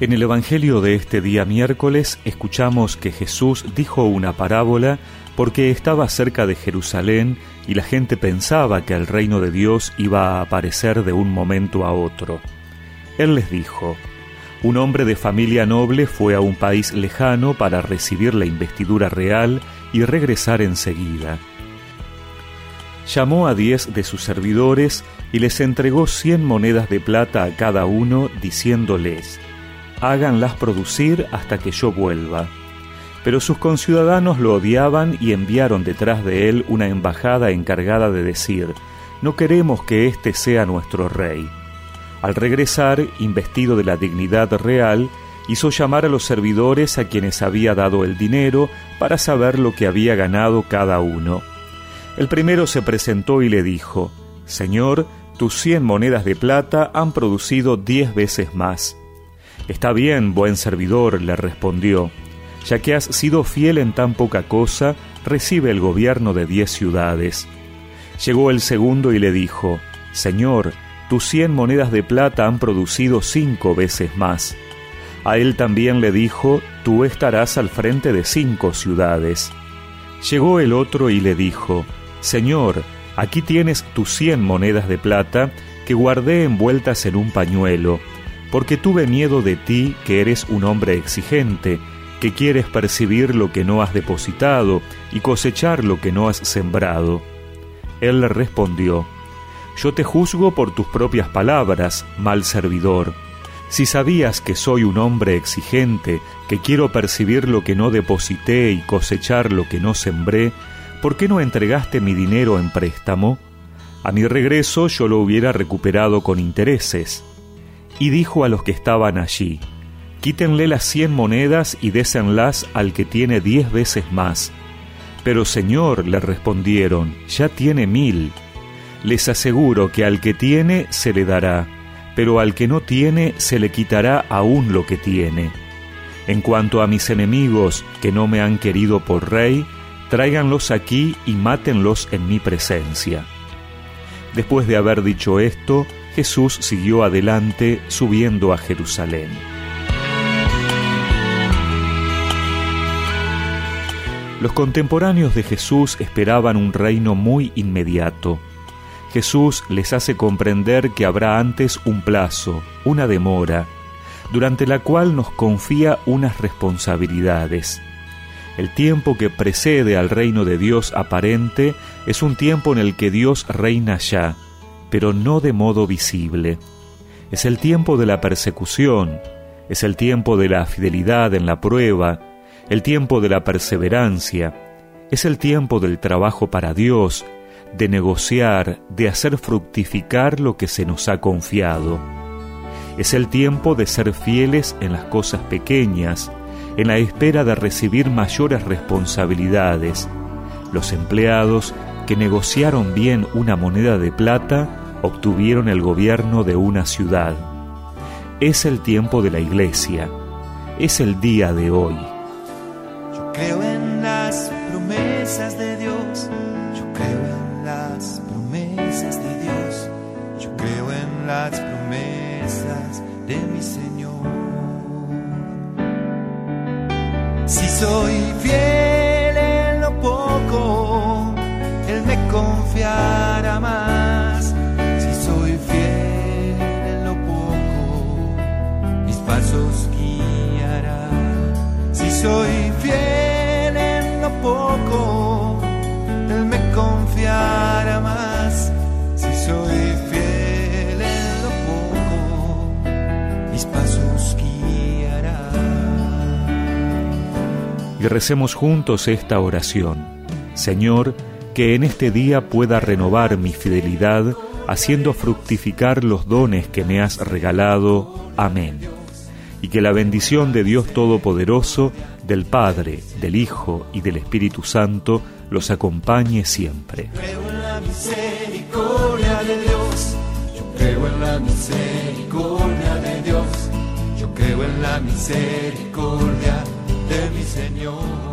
En el Evangelio de este día miércoles escuchamos que Jesús dijo una parábola porque estaba cerca de Jerusalén y la gente pensaba que el reino de Dios iba a aparecer de un momento a otro. Él les dijo, un hombre de familia noble fue a un país lejano para recibir la investidura real y regresar enseguida. Llamó a diez de sus servidores y les entregó cien monedas de plata a cada uno, diciéndoles, háganlas producir hasta que yo vuelva. Pero sus conciudadanos lo odiaban y enviaron detrás de él una embajada encargada de decir, no queremos que éste sea nuestro rey. Al regresar, investido de la dignidad real, hizo llamar a los servidores a quienes había dado el dinero para saber lo que había ganado cada uno. El primero se presentó y le dijo, Señor, tus cien monedas de plata han producido diez veces más. Está bien, buen servidor, le respondió, ya que has sido fiel en tan poca cosa, recibe el gobierno de diez ciudades. Llegó el segundo y le dijo, Señor, tus cien monedas de plata han producido cinco veces más. A él también le dijo, tú estarás al frente de cinco ciudades. Llegó el otro y le dijo, Señor, aquí tienes tus cien monedas de plata que guardé envueltas en un pañuelo porque tuve miedo de ti, que eres un hombre exigente, que quieres percibir lo que no has depositado y cosechar lo que no has sembrado. Él le respondió, Yo te juzgo por tus propias palabras, mal servidor. Si sabías que soy un hombre exigente, que quiero percibir lo que no deposité y cosechar lo que no sembré, ¿por qué no entregaste mi dinero en préstamo? A mi regreso yo lo hubiera recuperado con intereses y dijo a los que estaban allí, Quítenle las cien monedas y désenlas al que tiene diez veces más. Pero Señor, le respondieron, ya tiene mil. Les aseguro que al que tiene se le dará, pero al que no tiene se le quitará aún lo que tiene. En cuanto a mis enemigos que no me han querido por rey, tráiganlos aquí y mátenlos en mi presencia. Después de haber dicho esto, Jesús siguió adelante subiendo a Jerusalén. Los contemporáneos de Jesús esperaban un reino muy inmediato. Jesús les hace comprender que habrá antes un plazo, una demora, durante la cual nos confía unas responsabilidades. El tiempo que precede al reino de Dios aparente es un tiempo en el que Dios reina ya, pero no de modo visible. Es el tiempo de la persecución, es el tiempo de la fidelidad en la prueba, el tiempo de la perseverancia, es el tiempo del trabajo para Dios, de negociar, de hacer fructificar lo que se nos ha confiado. Es el tiempo de ser fieles en las cosas pequeñas, en la espera de recibir mayores responsabilidades. Los empleados que negociaron bien una moneda de plata obtuvieron el gobierno de una ciudad. Es el tiempo de la iglesia, es el día de hoy. Yo creo en las promesas de Dios, yo creo en las promesas de Dios, yo creo en las promesas de mi Señor. Si soy fiel confiará más. Si soy fiel en lo poco, mis pasos guiará. Si soy fiel en lo poco, Él me confiará más. Si soy fiel en lo poco, mis pasos guiará. Y recemos juntos esta oración. Señor, que en este día pueda renovar mi fidelidad, haciendo fructificar los dones que me has regalado. Amén. Y que la bendición de Dios Todopoderoso, del Padre, del Hijo y del Espíritu Santo los acompañe siempre. Creo en la misericordia de Dios. Yo creo en la misericordia de Dios. Yo creo en la misericordia de mi Señor.